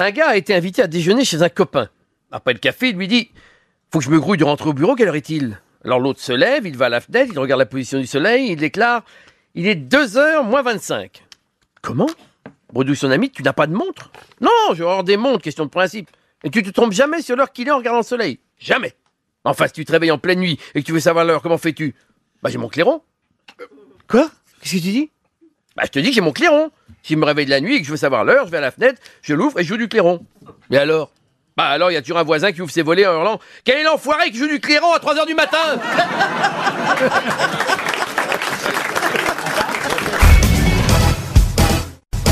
Un gars a été invité à déjeuner chez un copain. Après le café, il lui dit Faut que je me grouille de rentrer au bureau, quelle heure est-il? Alors l'autre se lève, il va à la fenêtre, il regarde la position du soleil, il déclare Il est 2h moins 25. Comment? Bredouille son ami, tu n'as pas de montre Non, je vais avoir des montres, question de principe. Et tu te trompes jamais sur l'heure qu'il est en regardant le soleil? Jamais Enfin, si tu te réveilles en pleine nuit et que tu veux savoir l'heure, comment fais-tu? Bah j'ai mon clairon. Quoi? Qu'est-ce que tu dis? Bah je te dis que j'ai mon clairon. Si je me réveille de la nuit et que je veux savoir l'heure, je vais à la fenêtre, je l'ouvre et je joue du clairon. Mais alors? Bah alors, il y a toujours un voisin qui ouvre ses volets en hurlant Quel est l'enfoiré qui joue du clairon à 3h du matin?